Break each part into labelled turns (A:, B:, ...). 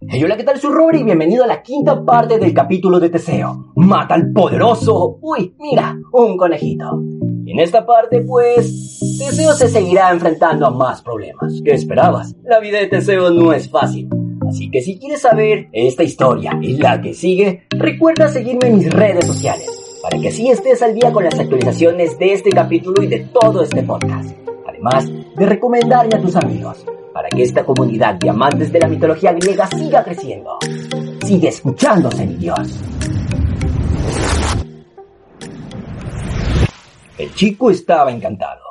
A: Hey, hola, ¿qué tal? Soy Robert y bienvenido a la quinta parte del capítulo de Teseo. Mata al poderoso. Uy, mira, un conejito. En esta parte, pues, Teseo se seguirá enfrentando a más problemas. ¿Qué esperabas? La vida de Teseo no es fácil. Así que si quieres saber esta historia y la que sigue, recuerda seguirme en mis redes sociales, para que así estés al día con las actualizaciones de este capítulo y de todo este podcast. Además de recomendarme a tus amigos para que esta comunidad de amantes de la mitología griega siga creciendo. Sigue escuchándose, mi Dios. El chico estaba encantado.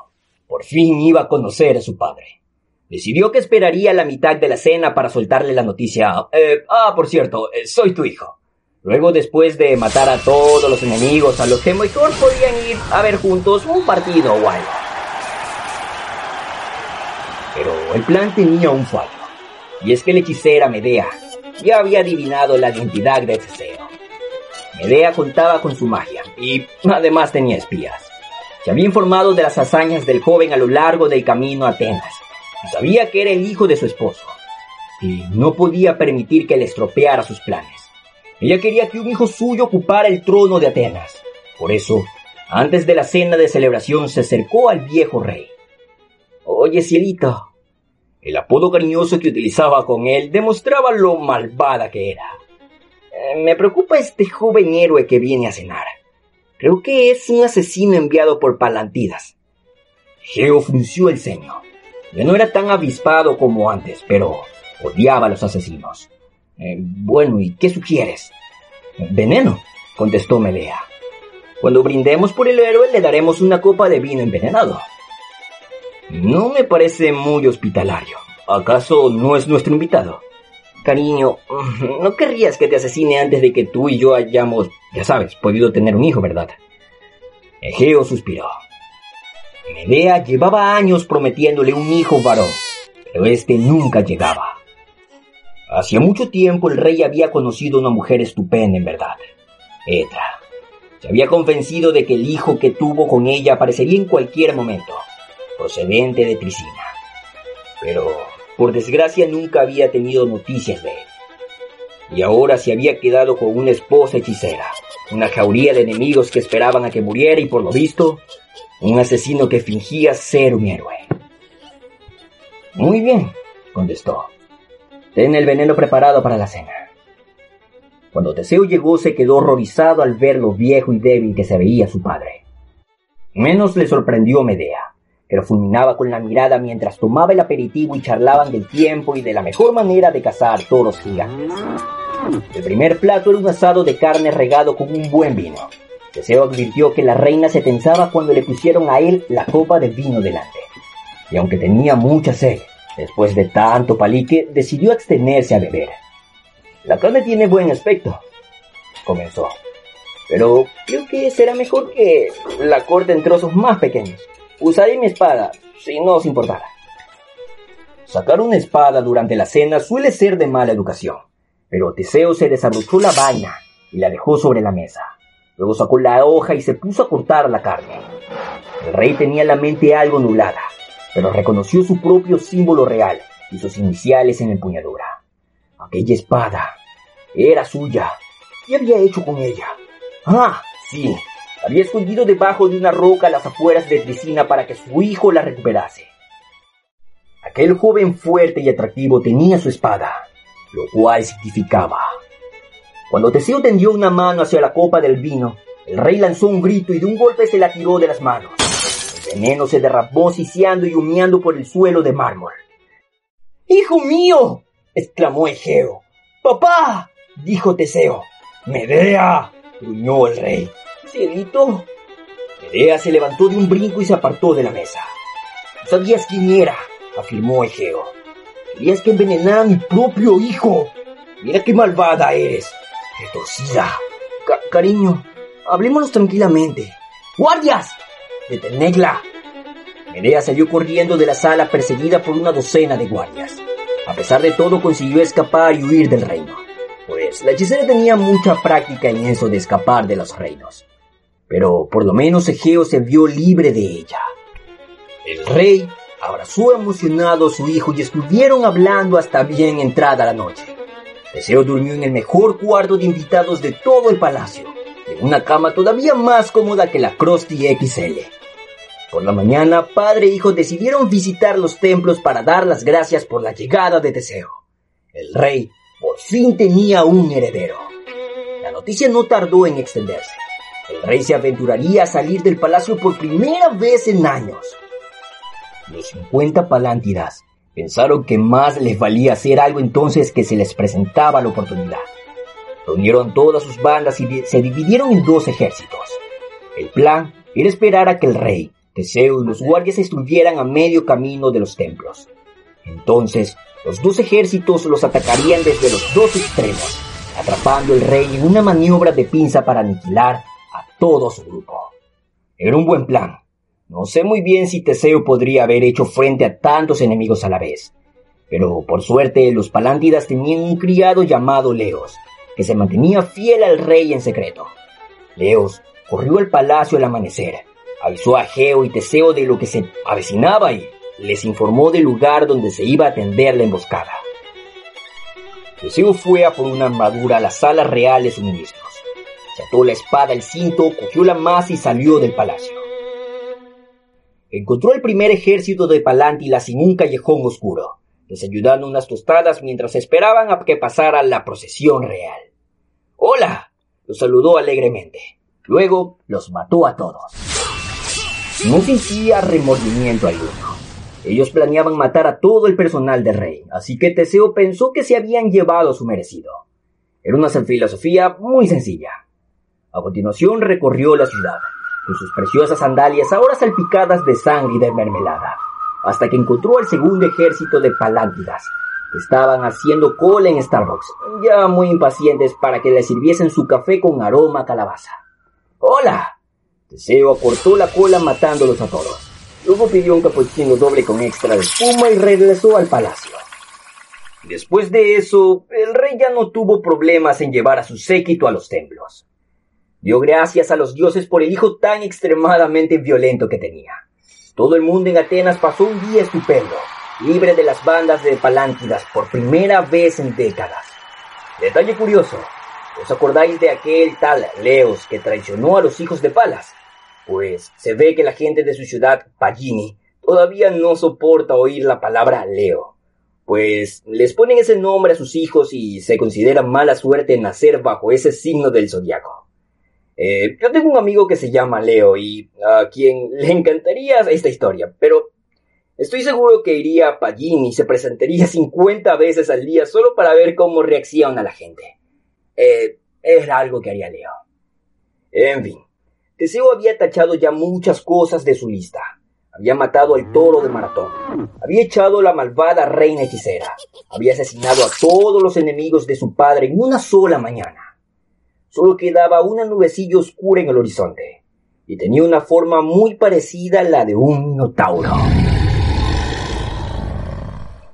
A: Por fin iba a conocer a su padre. Decidió que esperaría la mitad de la cena para soltarle la noticia. Eh, ah, por cierto, eh, soy tu hijo. Luego, después de matar a todos los enemigos a los que mejor podían ir a ver juntos un partido o algo. El plan tenía un fallo. Y es que la hechicera Medea ya había adivinado la identidad de Teseo. Medea contaba con su magia y además tenía espías. Se había informado de las hazañas del joven a lo largo del camino a Atenas y sabía que era el hijo de su esposo. Y no podía permitir que le estropeara sus planes. Ella quería que un hijo suyo ocupara el trono de Atenas. Por eso, antes de la cena de celebración se acercó al viejo rey. Oye, cielito, el apodo cariñoso que utilizaba con él demostraba lo malvada que era. Eh, me preocupa este joven héroe que viene a cenar. Creo que es un asesino enviado por Palantidas. Geo frunció el ceño. Ya no era tan avispado como antes, pero odiaba a los asesinos. Eh, bueno, ¿y qué sugieres? Veneno, contestó Medea. Cuando brindemos por el héroe le daremos una copa de vino envenenado. No me parece muy hospitalario. ¿Acaso no es nuestro invitado? Cariño, no querrías que te asesine antes de que tú y yo hayamos, ya sabes, podido tener un hijo, ¿verdad? Egeo suspiró. Medea llevaba años prometiéndole un hijo varón, pero este nunca llegaba. Hacía mucho tiempo el rey había conocido una mujer estupenda en verdad, Etra. Se había convencido de que el hijo que tuvo con ella aparecería en cualquier momento procedente de Tricina. Pero, por desgracia, nunca había tenido noticias de él. Y ahora se había quedado con una esposa hechicera, una jauría de enemigos que esperaban a que muriera y por lo visto, un asesino que fingía ser un héroe. Muy bien, contestó. Ten el veneno preparado para la cena. Cuando Teseo llegó se quedó horrorizado al ver lo viejo y débil que se veía su padre. Menos le sorprendió Medea, que lo fulminaba con la mirada mientras tomaba el aperitivo y charlaban del tiempo y de la mejor manera de cazar toros gigantes. El primer plato era un asado de carne regado con un buen vino. Teseo advirtió que la reina se tensaba cuando le pusieron a él la copa de vino delante. Y aunque tenía mucha sed, después de tanto palique, decidió abstenerse a beber. La carne tiene buen aspecto, comenzó. Pero creo que será mejor que la corte en trozos más pequeños. Usaré mi espada, si no os importara. Sacar una espada durante la cena suele ser de mala educación, pero Teseo se desabrochó la vaina y la dejó sobre la mesa. Luego sacó la hoja y se puso a cortar la carne. El rey tenía la mente algo nublada, pero reconoció su propio símbolo real y sus iniciales en la empuñadura. Aquella espada era suya. ¿Qué había hecho con ella? Ah, sí, había escondido debajo de una roca las afueras de Tricina para que su hijo la recuperase. Aquel joven fuerte y atractivo tenía su espada, lo cual significaba. Cuando Teseo tendió una mano hacia la copa del vino, el rey lanzó un grito y de un golpe se la tiró de las manos. El veneno se derramó siseando y humeando por el suelo de mármol. ¡Hijo mío! exclamó Egeo. ¡Papá! dijo Teseo. ¡Medea! gruñó el rey. Cielito. Medea se levantó de un brinco y se apartó de la mesa. sabías quién era, afirmó Egeo. Querías que envenenara a mi propio hijo. Mira qué malvada eres. Retorcida. cariño, hablémonos tranquilamente. ¡Guardias! ¡Detenedla! Medea salió corriendo de la sala perseguida por una docena de guardias. A pesar de todo consiguió escapar y huir del reino, pues la hechicera tenía mucha práctica en eso de escapar de los reinos. Pero por lo menos Egeo se vio libre de ella. El rey abrazó emocionado a su hijo y estuvieron hablando hasta bien entrada la noche. Teseo durmió en el mejor cuarto de invitados de todo el palacio, en una cama todavía más cómoda que la Krusty XL. Por la mañana, padre e hijo decidieron visitar los templos para dar las gracias por la llegada de Teseo. El rey por fin tenía un heredero. La noticia no tardó en extenderse. El rey se aventuraría a salir del palacio por primera vez en años. Los 50 palántidas pensaron que más les valía hacer algo entonces que se les presentaba la oportunidad. Reunieron todas sus bandas y se dividieron en dos ejércitos. El plan era esperar a que el rey, Teseo y los guardias estuvieran a medio camino de los templos. Entonces, los dos ejércitos los atacarían desde los dos extremos, atrapando al rey en una maniobra de pinza para aniquilar todo su grupo. Era un buen plan, no sé muy bien si Teseo podría haber hecho frente a tantos enemigos a la vez, pero por suerte los Palántidas tenían un criado llamado Leos, que se mantenía fiel al rey en secreto. Leos corrió al palacio al amanecer, avisó a Geo y Teseo de lo que se avecinaba y les informó del lugar donde se iba a tender la emboscada. Teseo fue a por una armadura a la sala real de suministros. Se la espada al cinto, cogió la masa y salió del palacio. Encontró el primer ejército de Palántila sin un callejón oscuro, desayunando unas tostadas mientras esperaban a que pasara la procesión real. ¡Hola! los saludó alegremente. Luego los mató a todos. No sentía remordimiento alguno. Ellos planeaban matar a todo el personal del rey, así que Teseo pensó que se habían llevado su merecido. Era una filosofía muy sencilla. A continuación recorrió la ciudad, con sus preciosas sandalias ahora salpicadas de sangre y de mermelada, hasta que encontró al segundo ejército de palántidas, que estaban haciendo cola en Starbucks, ya muy impacientes para que le sirviesen su café con aroma a calabaza. ¡Hola! Teseo acortó la cola matándolos a todos. Luego pidió un cappuccino doble con extra de espuma y regresó al palacio. Después de eso, el rey ya no tuvo problemas en llevar a su séquito a los templos. Dio gracias a los dioses por el hijo tan extremadamente violento que tenía. Todo el mundo en Atenas pasó un día estupendo, libre de las bandas de Palántidas por primera vez en décadas. Detalle curioso, ¿os acordáis de aquel tal Leos que traicionó a los hijos de Palas? Pues se ve que la gente de su ciudad, Pagini, todavía no soporta oír la palabra Leo, pues les ponen ese nombre a sus hijos y se considera mala suerte nacer bajo ese signo del zodiaco. Eh, yo tengo un amigo que se llama Leo y a quien le encantaría esta historia, pero estoy seguro que iría a Pallín y se presentaría 50 veces al día solo para ver cómo reacciona la gente. Eh, es algo que haría Leo. En fin, Teseo había tachado ya muchas cosas de su lista. Había matado al toro de maratón. Había echado a la malvada reina hechicera. Había asesinado a todos los enemigos de su padre en una sola mañana solo quedaba una nubecilla oscura en el horizonte, y tenía una forma muy parecida a la de un minotauro.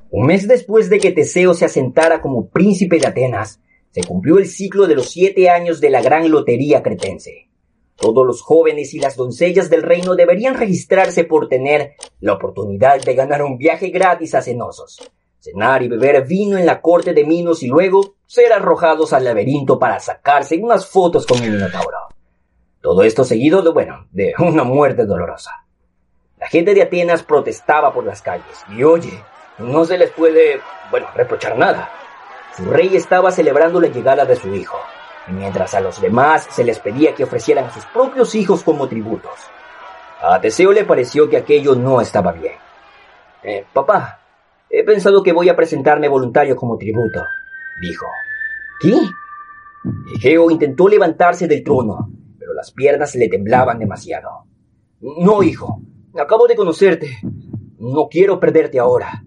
A: Un mes después de que Teseo se asentara como príncipe de Atenas, se cumplió el ciclo de los siete años de la gran lotería cretense. Todos los jóvenes y las doncellas del reino deberían registrarse por tener la oportunidad de ganar un viaje gratis a Cenosos, cenar y beber vino en la corte de Minos y luego ser arrojados al laberinto para sacarse unas fotos con el Minotauro. Todo esto seguido de, bueno, de una muerte dolorosa. La gente de Atenas protestaba por las calles y oye, no se les puede, bueno, reprochar nada. Su rey estaba celebrando la llegada de su hijo, mientras a los demás se les pedía que ofrecieran a sus propios hijos como tributos. A Teseo le pareció que aquello no estaba bien. Eh, papá, He pensado que voy a presentarme voluntario como tributo, dijo. ¿Qué? Egeo intentó levantarse del trono, pero las piernas le temblaban demasiado. No, hijo, acabo de conocerte. No quiero perderte ahora.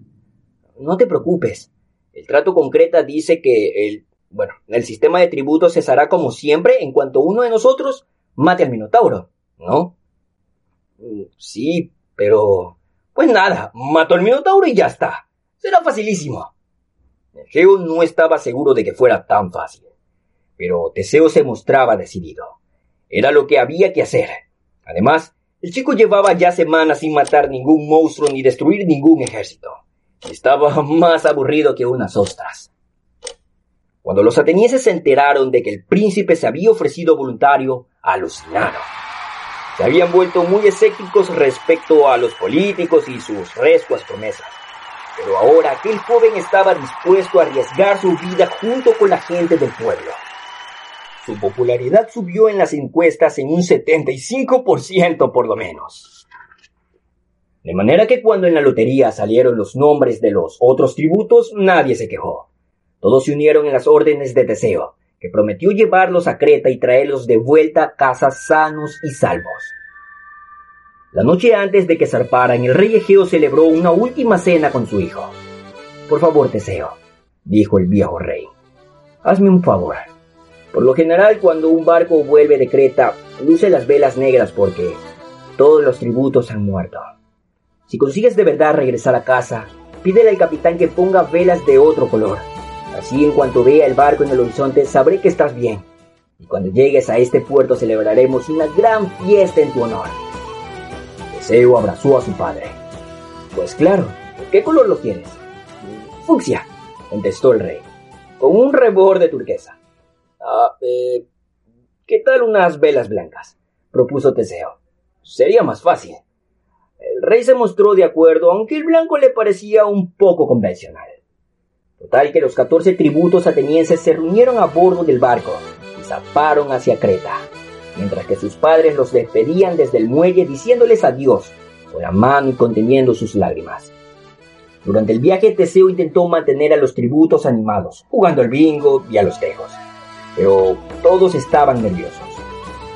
A: No te preocupes. El trato concreta dice que el bueno, el sistema de tributos cesará como siempre en cuanto uno de nosotros mate al Minotauro, ¿no? Mm, sí, pero... Pues nada, mató al Minotauro y ya está. Será facilísimo. Egeo no estaba seguro de que fuera tan fácil, pero Teseo se mostraba decidido. Era lo que había que hacer. Además, el chico llevaba ya semanas sin matar ningún monstruo ni destruir ningún ejército. Estaba más aburrido que unas ostras. Cuando los atenienses se enteraron de que el príncipe se había ofrecido voluntario, alucinaron. Se habían vuelto muy escépticos respecto a los políticos y sus rescuas promesas. Pero ahora aquel joven estaba dispuesto a arriesgar su vida junto con la gente del pueblo. Su popularidad subió en las encuestas en un 75% por lo menos. De manera que cuando en la lotería salieron los nombres de los otros tributos, nadie se quejó. Todos se unieron en las órdenes de Teseo, que prometió llevarlos a Creta y traerlos de vuelta a casa sanos y salvos. La noche antes de que zarparan, el rey Egeo celebró una última cena con su hijo. Por favor, Teseo, dijo el viejo rey, hazme un favor. Por lo general, cuando un barco vuelve de Creta, luce las velas negras porque todos los tributos han muerto. Si consigues de verdad regresar a casa, pídele al capitán que ponga velas de otro color. Así en cuanto vea el barco en el horizonte, sabré que estás bien. Y cuando llegues a este puerto celebraremos una gran fiesta en tu honor. Teseo abrazó a su padre. Pues claro, ¿qué color lo quieres? Fucsia, contestó el rey, con un rebor de turquesa. Ah, eh, ¿qué tal unas velas blancas? propuso Teseo. Sería más fácil. El rey se mostró de acuerdo, aunque el blanco le parecía un poco convencional. Total que los catorce tributos atenienses se reunieron a bordo del barco y zaparon hacia Creta mientras que sus padres los despedían desde el muelle diciéndoles adiós con la mano y conteniendo sus lágrimas. Durante el viaje Teseo intentó mantener a los tributos animados, jugando al bingo y a los tejos. Pero todos estaban nerviosos.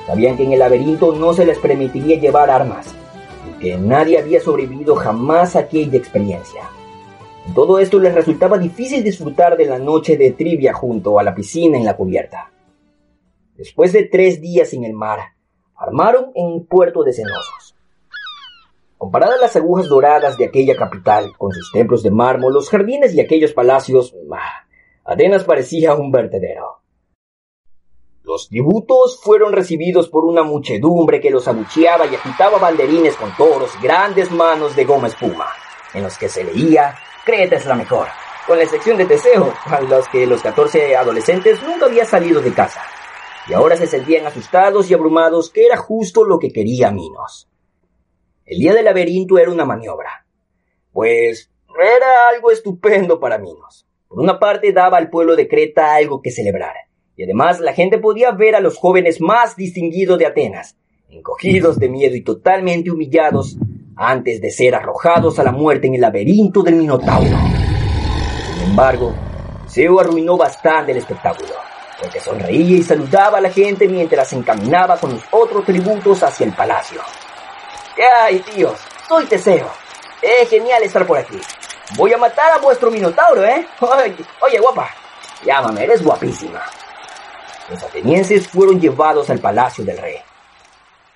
A: Sabían que en el laberinto no se les permitiría llevar armas y que nadie había sobrevivido jamás a aquella experiencia. En todo esto les resultaba difícil disfrutar de la noche de trivia junto a la piscina en la cubierta. Después de tres días en el mar, armaron en puerto de cenosos. Comparadas las agujas doradas de aquella capital con sus templos de mármol, los jardines y aquellos palacios, Atenas parecía un vertedero. Los tributos fueron recibidos por una muchedumbre que los abucheaba y agitaba banderines con toros grandes manos de goma espuma, en los que se leía Creta es la mejor, con la excepción de Teseo, a los que los catorce adolescentes nunca había salido de casa y ahora se sentían asustados y abrumados que era justo lo que quería Minos. El día del laberinto era una maniobra, pues era algo estupendo para Minos. Por una parte daba al pueblo de Creta algo que celebrar, y además la gente podía ver a los jóvenes más distinguidos de Atenas, encogidos de miedo y totalmente humillados antes de ser arrojados a la muerte en el laberinto del Minotauro. Sin embargo, Zeus arruinó bastante el espectáculo porque sonreía y saludaba a la gente mientras encaminaba con los otros tributos hacia el palacio. ¿Qué hay, tíos? Soy Teseo. Es genial estar por aquí. Voy a matar a vuestro minotauro, ¿eh? Oye, oye, guapa, llámame, eres guapísima. Los atenienses fueron llevados al palacio del rey.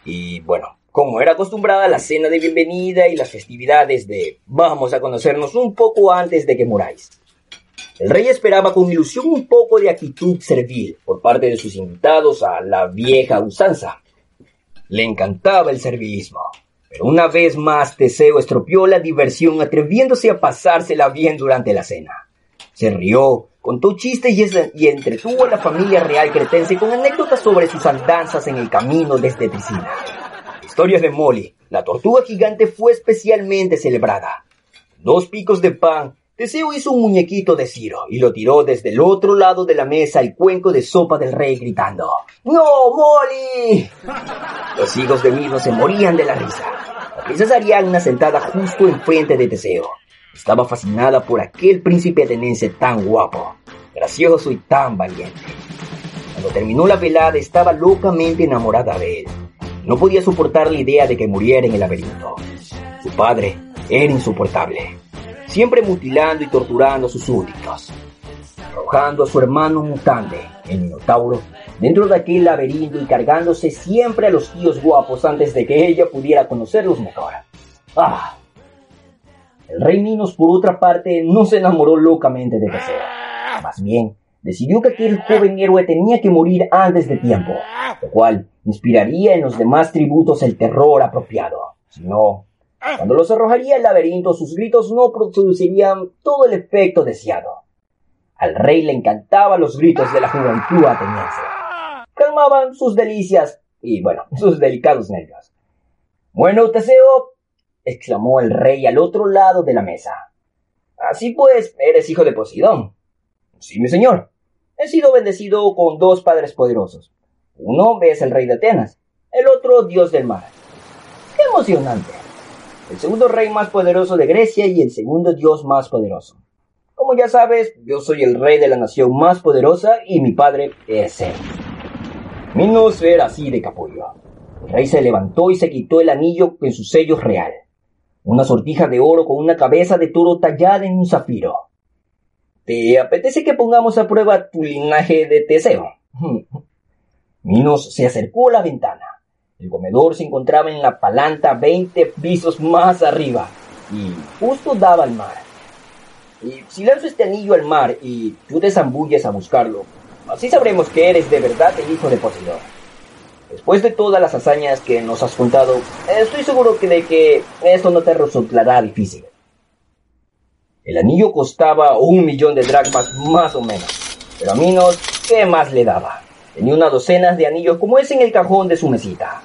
A: Y bueno, como era acostumbrada la cena de bienvenida y las festividades de vamos a conocernos un poco antes de que muráis. El rey esperaba con ilusión un poco de actitud servil por parte de sus invitados a la vieja usanza. Le encantaba el servilismo, pero una vez más Teseo estropeó la diversión atreviéndose a pasársela bien durante la cena. Se rió, contó chistes y, entretuvo a la familia real cretense con anécdotas sobre sus andanzas en el camino desde Tricina. Historias de Molly, la tortuga gigante fue especialmente celebrada. Dos picos de pan Teseo hizo un muñequito de Ciro y lo tiró desde el otro lado de la mesa al cuenco de sopa del rey gritando ¡No, Molly! Los hijos de Minos se morían de la risa. La princesa Ariadna sentada justo enfrente de Teseo. Estaba fascinada por aquel príncipe ateniense tan guapo, gracioso y tan valiente. Cuando terminó la velada estaba locamente enamorada de él. No podía soportar la idea de que muriera en el laberinto. Su padre era insoportable siempre mutilando y torturando a sus súbditos. empujando a su hermano mutante, el Minotauro, dentro de aquel laberinto y cargándose siempre a los tíos guapos antes de que ella pudiera conocerlos mejor. ¡Ah! El rey Minos, por otra parte, no se enamoró locamente de Teseo. Más bien, decidió que aquel joven héroe tenía que morir antes de tiempo, lo cual inspiraría en los demás tributos el terror apropiado. Si no, cuando los arrojaría al laberinto, sus gritos no producirían todo el efecto deseado. Al rey le encantaban los gritos de la juventud ateniense. Calmaban sus delicias y, bueno, sus delicados nervios. Bueno, Teseo, exclamó el rey al otro lado de la mesa. Así pues, eres hijo de Poseidón. Sí, mi señor. He sido bendecido con dos padres poderosos. Uno es el rey de Atenas, el otro dios del mar. ¡Qué emocionante! El segundo rey más poderoso de Grecia y el segundo dios más poderoso. Como ya sabes, yo soy el rey de la nación más poderosa y mi padre es él. Minos era así de capullo. El rey se levantó y se quitó el anillo en su sello real. Una sortija de oro con una cabeza de toro tallada en un zafiro. ¿Te apetece que pongamos a prueba tu linaje de Teseo? Minos se acercó a la ventana. El comedor se encontraba en la palanta veinte pisos más arriba y justo daba al mar. Y si lanzo este anillo al mar y tú te zambulles a buscarlo, así sabremos que eres de verdad el hijo de Poseidón. Después de todas las hazañas que nos has contado, estoy seguro de que esto no te resultará difícil. El anillo costaba un millón de dracmas más o menos, pero a Minos, ¿qué más le daba? Tenía una docena de anillos como ese en el cajón de su mesita.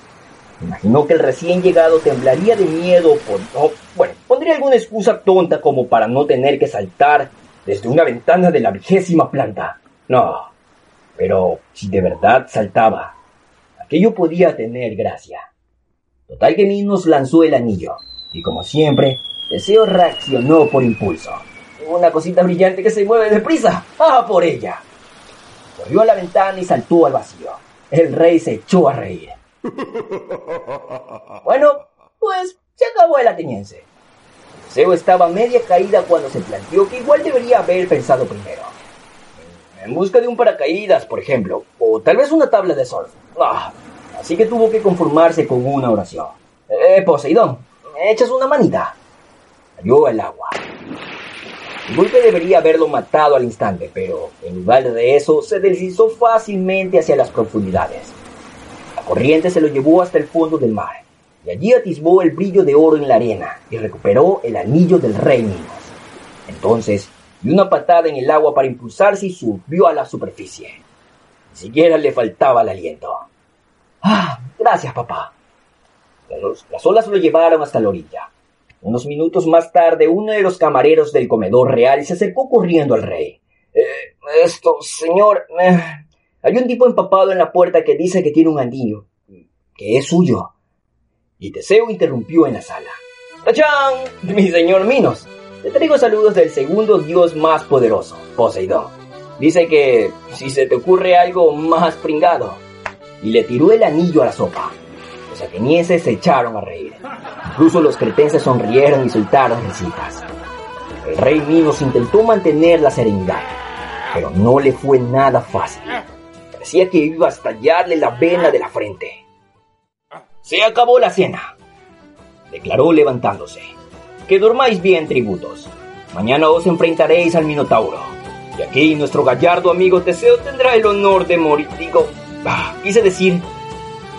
A: Imaginó que el recién llegado temblaría de miedo por... no, bueno, pondría alguna excusa tonta como para no tener que saltar desde una ventana de la vigésima planta. No, pero si de verdad saltaba, aquello podía tener gracia. Total que Minos lanzó el anillo, y como siempre, Deseo reaccionó por impulso. Una cosita brillante que se mueve deprisa. ¡Ah, por ella! Corrió a la ventana y saltó al vacío. El rey se echó a reír. Bueno, pues se acabó el ateniense. Zeus estaba media caída cuando se planteó que igual debería haber pensado primero. En busca de un paracaídas, por ejemplo, o tal vez una tabla de surf. Ah, así que tuvo que conformarse con una oración. Eh, Poseidón, ¿me echas una manita? Cayó al agua. Golpe debería haberlo matado al instante, pero en lugar de eso se deslizó fácilmente hacia las profundidades. La corriente se lo llevó hasta el fondo del mar, y allí atisbó el brillo de oro en la arena y recuperó el anillo del rey Minos. Entonces dio una patada en el agua para impulsarse y subió a la superficie. Ni siquiera le faltaba el aliento. Ah, gracias, papá. Las olas lo llevaron hasta la orilla. Unos minutos más tarde, uno de los camareros del comedor real se acercó corriendo al rey. Eh, esto, señor, eh, hay un tipo empapado en la puerta que dice que tiene un anillo, que es suyo. Y Teseo interrumpió en la sala. ¡Tachán! Mi señor Minos, te traigo saludos del segundo dios más poderoso, Poseidón. Dice que si se te ocurre algo más pringado. Y le tiró el anillo a la sopa. Atenienses se echaron a reír. Incluso los cretenses sonrieron y soltaron risitas. El rey Minos intentó mantener la serenidad, pero no le fue nada fácil. Parecía que iba a estallarle la vena de la frente. Se acabó la cena, declaró levantándose. Que durmáis bien, tributos. Mañana os enfrentaréis al Minotauro. Y aquí nuestro gallardo amigo Teseo tendrá el honor de morir. Digo, ah, quise decir,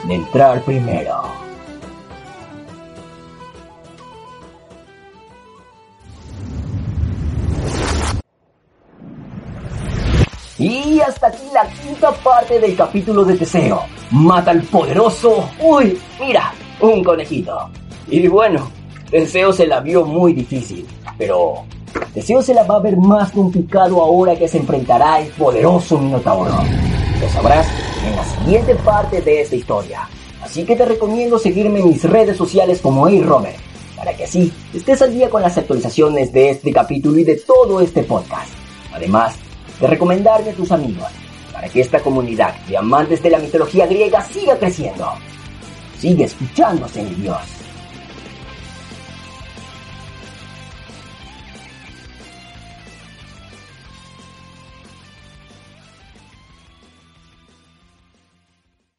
A: de entrar primero. Y hasta aquí la quinta parte del capítulo de Teseo. Mata al poderoso. Uy, mira, un conejito. Y bueno, Teseo se la vio muy difícil. Pero Teseo se la va a ver más complicado ahora que se enfrentará al poderoso Minotauro. Lo sabrás en la siguiente parte de esta historia. Así que te recomiendo seguirme en mis redes sociales como Robert para que así estés al día con las actualizaciones de este capítulo y de todo este podcast. Además, de recomendarme a tus amigos para que esta comunidad de amantes de la mitología griega siga creciendo. Sigue escuchándose, mi Dios.